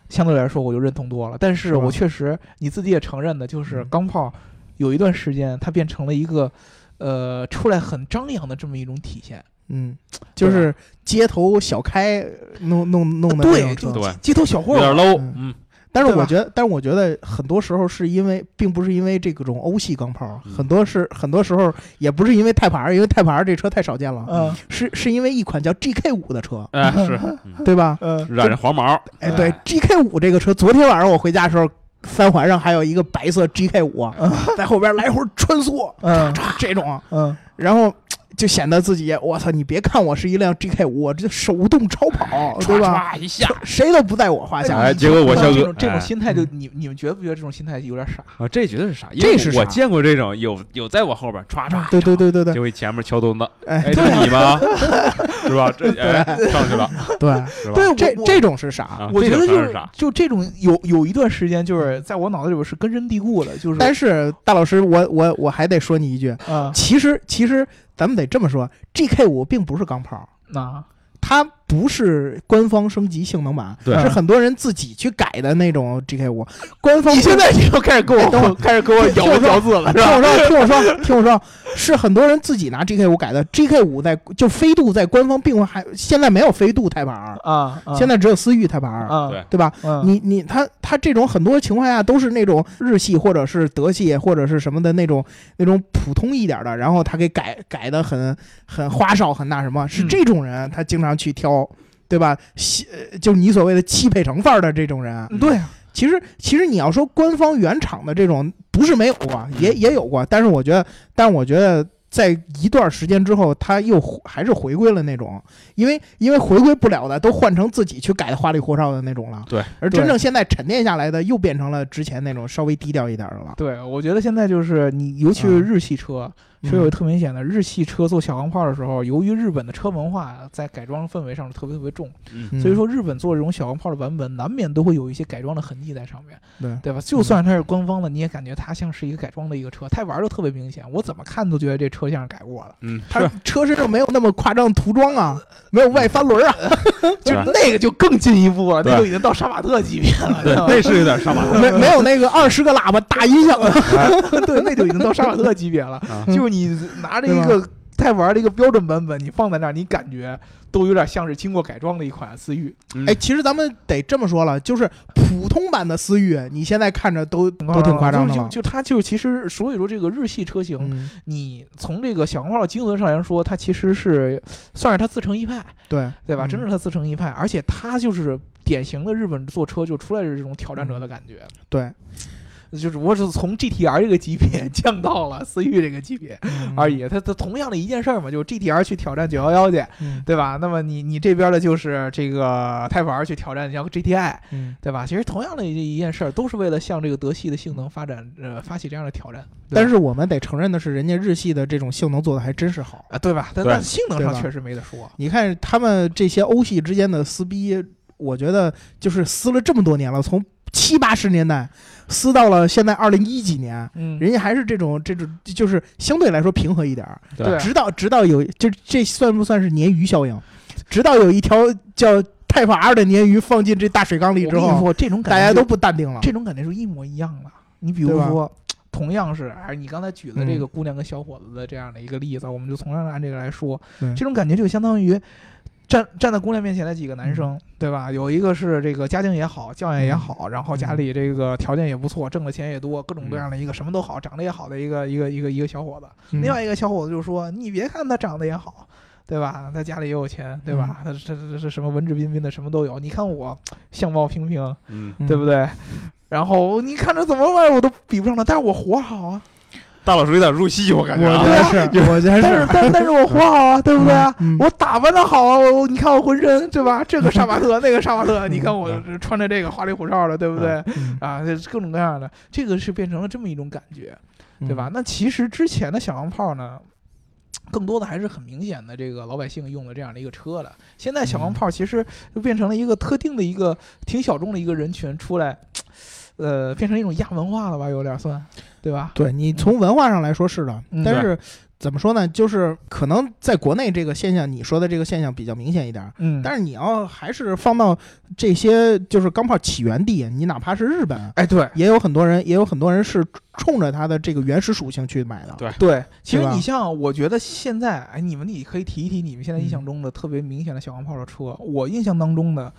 S1: 相对来说我就认同多了。但是我确实你自己也承认的，就是
S2: 嗯
S1: 钢炮有一段时间它变成了一个呃出来很张扬的这么一种体现。
S2: 嗯，就是街头小开弄弄弄的这
S1: 对，就
S2: 种车。
S4: 对
S1: 街头小
S4: 有点 low，
S2: 嗯但是我觉得，但是我觉得很多时候是因为，并不是因为这种欧系钢炮，
S4: 嗯
S2: 很多是很多时候也不是因为泰帕 R，因为泰帕 R 这车太少见了，
S1: 嗯
S2: 是是因为一款叫 GK 五的车，
S4: 哎是，嗯
S2: 对吧？
S1: 嗯
S4: 染着黄毛，
S2: 哎，对，GK 五这个车，昨天晚上我回家的时候，三环上还有一个白色 GK 五
S1: 嗯。
S2: 在后边来回穿梭，
S1: 嗯。
S2: 这种，
S1: 嗯，
S2: 然后就显得自己，我操！你别看我是一辆 GK 五，我这手动超跑，对吧？
S4: 唰一下
S2: 谁都不在我话下。
S4: 哎结果我肖哥
S1: 这种这种
S4: 哎
S1: 心态，就
S2: 嗯
S1: 你你们觉得不觉得这种心态有点傻？
S4: 啊，这绝对是傻，因
S2: 这是
S4: 我见过这种有有在我后边歘歘，
S2: 对对对对对
S4: 就为前面敲墩子，
S2: 哎，
S4: 哎，这是你吗？是吧？这哎上去了，
S2: 对，
S4: 是吧？
S1: 对，
S2: 这这种是傻。
S1: 我觉得就是
S4: 傻，
S1: 就这种有有一段时间，就是在我脑子里边是根深蒂固的，就是
S2: 但是大老师，我我我还得说你一句，
S1: 啊，
S2: 其实其实咱们得这么说，GK 五并不是钢炮，
S1: 那
S2: 它不是官方升级性能版，
S4: 对
S2: 是很多人自己去改的那种 GK 五。官方
S1: 你现在就开始给
S2: 哎等会
S1: 我开始给我咬文嚼字了，是
S2: 听？我说，听我说，听我说，是很多人自己拿 GK 五改的。GK 五在就飞度在官方并还现在没有飞度泰版 R，
S1: 啊，啊
S2: 现在只有思域泰版 R，
S1: 啊，
S4: 对
S2: 对吧？
S1: 嗯
S2: 你你他他这种很多情况下都是那种日系或者是德系或者是什么的那种那种普通一点的，然后他给改改的很很花哨很那什么，是
S1: 嗯
S2: 这种人他经常去挑，对吧？西呃就是你所谓的汽配城范儿的这种人，
S1: 对啊，
S2: 其实其实你要说官方原厂的这种不是没有过，也也有过，但是我觉得，但是我觉得。在一段时间之后，他又还是回归了那种，因为因为回归不了的都换成自己去改的花里胡哨的那种了。
S4: 对，
S2: 而真正现在沉淀下来的，又变成了之前那种稍微低调一点的了。
S1: 对，我觉得现在就是你，尤其是日系车，是有
S2: 嗯
S1: 特明显的。日系车做小钢炮的时候，由于日本的车文化在改装氛围上是特别特别重，所以说日本做这种小钢炮的版本，难免都会有一些改装的痕迹在上面，
S2: 对，
S1: 对吧？就算它是官方的，你也感觉它像是一个改装的一个车，它玩的特别明显，我怎么看都觉得这车像是改过的。
S4: 嗯，
S2: 他
S4: 是
S2: 车身上没有那么夸张涂装啊，没有外翻轮啊，
S1: 就那个就更进一步了，那就已经到杀马特级别了，知道吧
S4: 那是有点杀马特。
S2: 没没有那个二十个喇叭大音响的，
S1: 对，那就已经到杀马特级别了。
S4: 啊
S1: 就是你拿着一个太玩的一个标准版本，你放在那儿，你感觉都有点像是经过改装的一款思域。
S4: 嗯
S2: 哎，其实咱们得这么说了，就是普通版的思域，你现在看着都都挺夸张的了。
S1: 就就就它就其实，所以说这个日系车型，
S2: 嗯，
S1: 你从这个小黄炮的精神上来说，它其实是算是它自成一派，
S2: 对
S1: 对吧？
S2: 嗯
S1: 真是它自成一派，而且它就是典型的日本做车就出来的这种挑战者的感觉。
S2: 对
S1: 就只不过是从 GTR 这个级别降到了思域这个级别
S2: 嗯
S1: 而已。它它同样的一件事儿嘛，就是 GTR 去挑战911去，
S2: 嗯
S1: 对吧？那么你你这边的就是这个 Type R 去挑战像 GTI，
S2: 嗯，
S1: 对吧？其实同样的一一件事儿，都是为了向这个德系的性能发展呃发起这样的挑战。
S2: 但是我们得承认的是，人家日系的这种性能做的还真是好。
S1: 啊，对吧？但
S4: 对
S1: 但性能上确实没得说。
S2: 你看他们这些欧系之间的撕逼，我觉得就是撕了这么多年了，从七八十年代撕到了现在二零一几年，
S1: 嗯，
S2: 人家还是这种这种，就是相对来说平和一点儿。
S1: 对
S2: 直到直到有，这这算不算是鲶鱼效应？直到有一条叫泰法 R 的鲶鱼放进这大水缸里之后，
S1: 这种感觉
S2: 大家都不淡定了。
S1: 这种感觉是一模一样的。你比如说，同样是，哎，你刚才举的这个
S2: 嗯
S1: 姑娘跟小伙子的这样的一个例子，我们就同样按这个来说，
S2: 对
S1: 这种感觉就相当于站站在姑娘面前的几个男生，对吧？有一个是这个家境也好，教养也好，然后家里这个条件也不错，挣的钱也多，各种各样的一个什么都好，长得也好的一个一个一个一个小伙子。
S2: 嗯
S1: 另外一个小伙子就说：“你别看他长得也好，对吧？他家里也有钱，对吧？他这这这什么文质彬彬的，什么都有。你看我相貌平平，对不对？然后你看着怎么玩我都比不上他，但是我活好啊，
S4: 大老师有点入戏，我感觉
S2: 我觉
S4: 啊。
S2: 得是，我觉得
S1: 但是
S2: 是，
S1: 但但是我活好啊，对不对啊？
S2: 嗯
S1: 我打扮的好啊，我你看我浑身对吧？这个杀马特，那个杀马特，你看我穿着这个花里胡哨的，对不对？
S2: 嗯
S1: 啊，这各种各样的，这个是变成了这么一种感觉，
S2: 嗯
S1: 对吧？？那其实之前的小钢炮呢，更多的还是很明显的这个老百姓用的这样的一个车了。现在小钢炮其实就变成了一个特定的一个挺小众的一个人群出来，呃，变成一种亚文化了吧，有点算，对吧？
S2: 对你从文化上来说是的，
S1: 嗯
S2: 但是怎么说呢？就是可能在国内这个现象，你说的这个现象比较明显一点儿。
S1: 嗯，
S2: 但是你要还是放到这些就是钢炮起源地，你哪怕是日本，
S1: 哎，对。
S2: 也有很多人，也有很多人是冲着它的这个原始属性去买的。
S4: 对
S1: 对，其实
S2: 对吧
S1: 你像，我觉得现在，哎，你们你可以提一提你们现在印
S2: 嗯
S1: 象中的特别明显的小钢炮的车。我印象当中的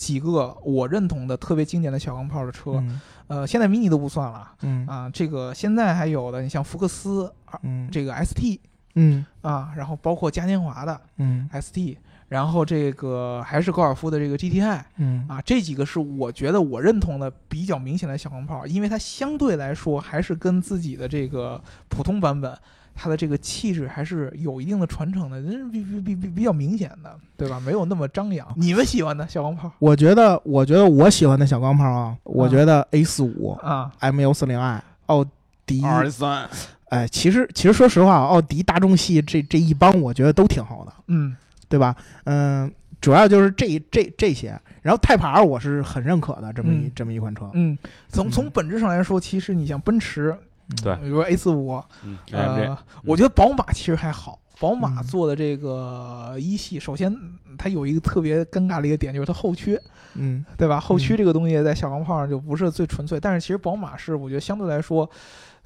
S1: 几个我认同的特别经典的小钢炮的车，
S2: 嗯
S1: 呃，现在 mini 都不算了
S2: 嗯
S1: 啊。这个现在还有的，你像福克斯，啊
S2: 嗯
S1: 这个 ST
S2: 嗯
S1: 啊，然后包括嘉年华的
S2: 嗯
S1: ST，然后这个还是高尔夫的这个 GTI
S2: 嗯
S1: 啊，这几个是我觉得我认同的比较明显的小钢炮，因为它相对来说还是跟自己的这个普通版本。它的这个气质还是有一定的传承的，人比比比比比较明显的，对吧？没有那么张扬。你们喜欢的小钢炮？
S2: 我觉得，我觉得我喜欢的小钢炮啊，我觉得 A 四五、
S1: 啊
S2: ，M 幺四零 i、奥迪，
S4: 二三，
S2: 哎，其实其实说实话，奥迪、大众系这这一帮，我觉得都挺好的，
S1: 嗯。
S2: 对吧？嗯，主要就是这这这些，然后泰帕尔我是很认可的，这么一、
S1: 嗯。
S2: 这么一款车。
S1: 嗯，从
S2: 嗯。
S1: 从本质上来说，其实你像奔驰，
S4: 对
S1: 比如说 A 四五，呃，我觉得宝马其实还好。宝马
S2: 嗯
S1: 做的这个一系，首先它有一个特别尴尬的一个点，就是它后驱，
S2: 嗯
S1: 对吧？后驱这个东西在小钢炮上就不是最纯粹，但是其实宝马是我觉得相对来说，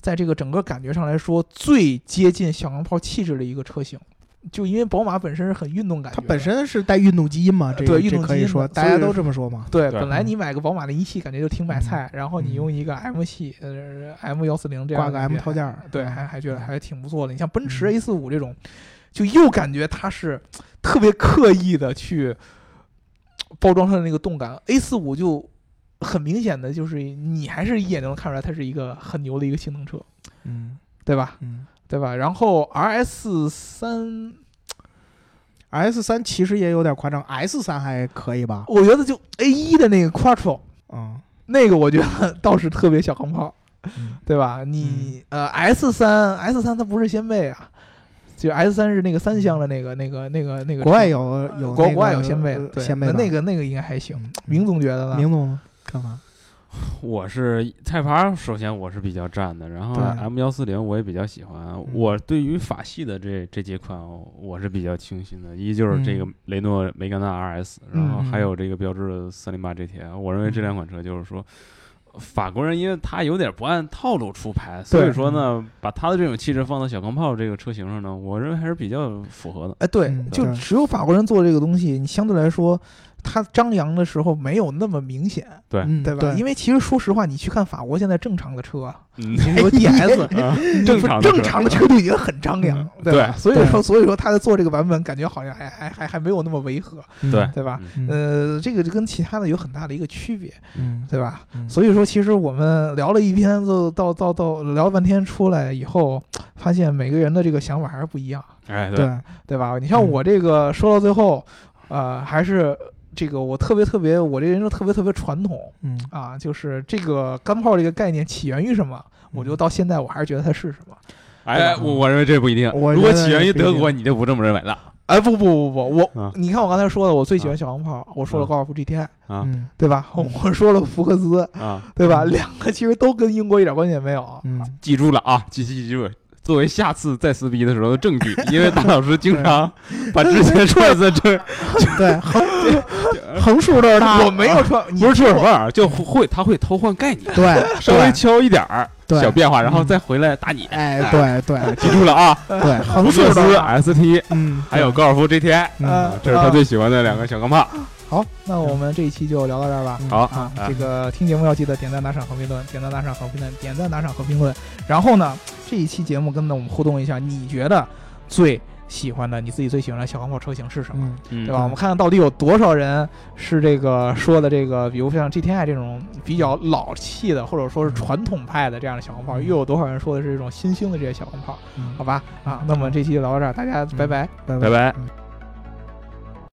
S1: 在这个整个感觉上来说最接近小钢炮气质的一个车型，就因为宝马本身是很运动感觉，
S2: 它本身是带运动基因嘛，这
S1: 对
S2: 这可以说，
S1: 运动基因的
S2: 大家都这么说嘛。
S1: 对，本来你买个宝马的一系感觉就挺买菜，然后你
S2: 嗯
S1: 用一个 M 系呃 M 幺四零这样
S2: 挂个
S1: 的
S2: M 套件
S1: 对，
S2: 嗯。
S1: 还还觉得还挺不错的。你像奔驰
S2: 嗯。
S1: A 四五这种，就又感觉它是特别刻意的去包装它的那个动感，A 四五就很明显的就是你还是一眼就能看出来它是一个很牛的一个性能车，
S2: 嗯。
S1: 对吧？
S2: 嗯
S1: 对吧？然后 RS 三
S2: ，，S 三其实也有点夸张，S 三还可以吧？
S1: 我觉得就 A 一的那个 Quattro。
S2: 嗯
S1: 那个我觉得倒是特别小钢炮，
S2: 嗯
S1: 对吧？你、呃 S 三 S 三它不是掀背啊，就 S 三是那个三厢的那个那个那个那个，
S2: 国外有有那
S1: 国国外有
S2: 个
S1: 掀背的，对，那那个那个应该还行
S2: 嗯。
S1: 明总觉得呢？
S2: 明总干嘛？
S4: 我是菜牌，首先我是比较占的，然后
S2: 对
S4: M 幺四零我也比较喜欢。我对于法系的这这几款，我是比较倾心的。一就是这个
S2: 嗯
S4: 雷诺梅甘娜 RS，、然后
S2: 嗯
S4: 还有这个标致的三零八 GTI。我认为这两款车就是说。法国人因为他有点不按套路出牌，所以说呢，把他的这种气质放到小钢炮这个车型上呢，我认为还是比较符合的。
S1: 哎，对就只有法国人做这个东西，你相对来说，他张扬的时候没有那么明显，
S4: 对。
S2: 嗯
S1: 对吧？因为其实说实话，你去看法国现在正常的车啊，
S4: 嗯，
S1: 比如说 DS，
S4: 啊
S1: 你说
S4: 正常的车。
S1: 正常的车就已经很张扬，
S2: 嗯。
S1: 对所以说，所以说他在做这个版本，感觉好像还还还还没有那么违和，
S4: 对。
S1: 对吧？
S2: 嗯。
S1: 呃，这个就跟其他的有很大的一个区别，
S2: 嗯。
S1: 对吧？
S2: 嗯。
S1: 所以说，其实我们聊了一篇，就到到到聊了半天出来以后，发现每个人的这个想法还是不一样，
S4: 哎，对，
S2: 对
S1: 对吧？你像
S2: 嗯
S1: 我这个说到最后，呃，还是这个我特别特别，我这人就特别特别传统
S2: 嗯
S1: 啊，就是这个干炮这个概念起源于什么？我
S2: 嗯
S1: 就到现在我还是觉得它是什么。
S4: 哎，我我认为这不一定。
S2: 我
S4: 如果起源于德国，你就不这么认为了
S1: 哎，不不不不，我、
S4: 啊
S1: 你看我刚才说的，我最喜欢小钢炮，我说了
S4: 啊
S1: 高尔夫 GTI，、
S4: 啊
S2: 嗯
S1: 对吧？我说了福克斯，
S4: 啊！
S1: 对吧？
S2: 嗯
S1: 两个其实都跟英国一点关系也没有。
S2: 嗯
S4: 记住了啊，记记住，作为下次再撕逼的时候的证据，因为大老师经 常 把之前踹子这
S2: 对横 横竖都是他，
S1: 我没有说，你
S4: 不是出尔反尔，就会他会偷换概念，
S2: 对
S4: 稍微敲一点儿
S2: 对。
S4: 小变化，然后
S2: 嗯
S4: 再回来打你。
S2: 哎对对。
S4: 记住了啊，
S2: 对横竖都是
S4: ST
S2: 嗯
S4: 还有高尔夫 GTI，
S2: 嗯。
S1: 呃
S4: 这是他最喜欢的两个小钢炮。
S1: 好，那我们这一期就聊到这儿吧。
S2: 嗯。
S4: 好
S1: 啊，这个听节目要记得点赞、打赏和评论，点赞、打赏和评论，点赞、打赏和评论。然后呢，这一期节目跟我们互动一下，你觉得最喜欢的你自己最喜欢的小黄炮车型是什么？对吧？我们看看到底有多少人是这个说的这个，比如像 GTI 这种比较老气的，或者说是传统派的这样的小黄炮，
S2: 嗯
S1: 又有多少人说的是这种新兴的这些小黄炮？
S2: 嗯
S1: 好吧，啊，那么这期就聊到这儿，大家拜拜。
S2: 拜
S4: 拜拜。
S2: 嗯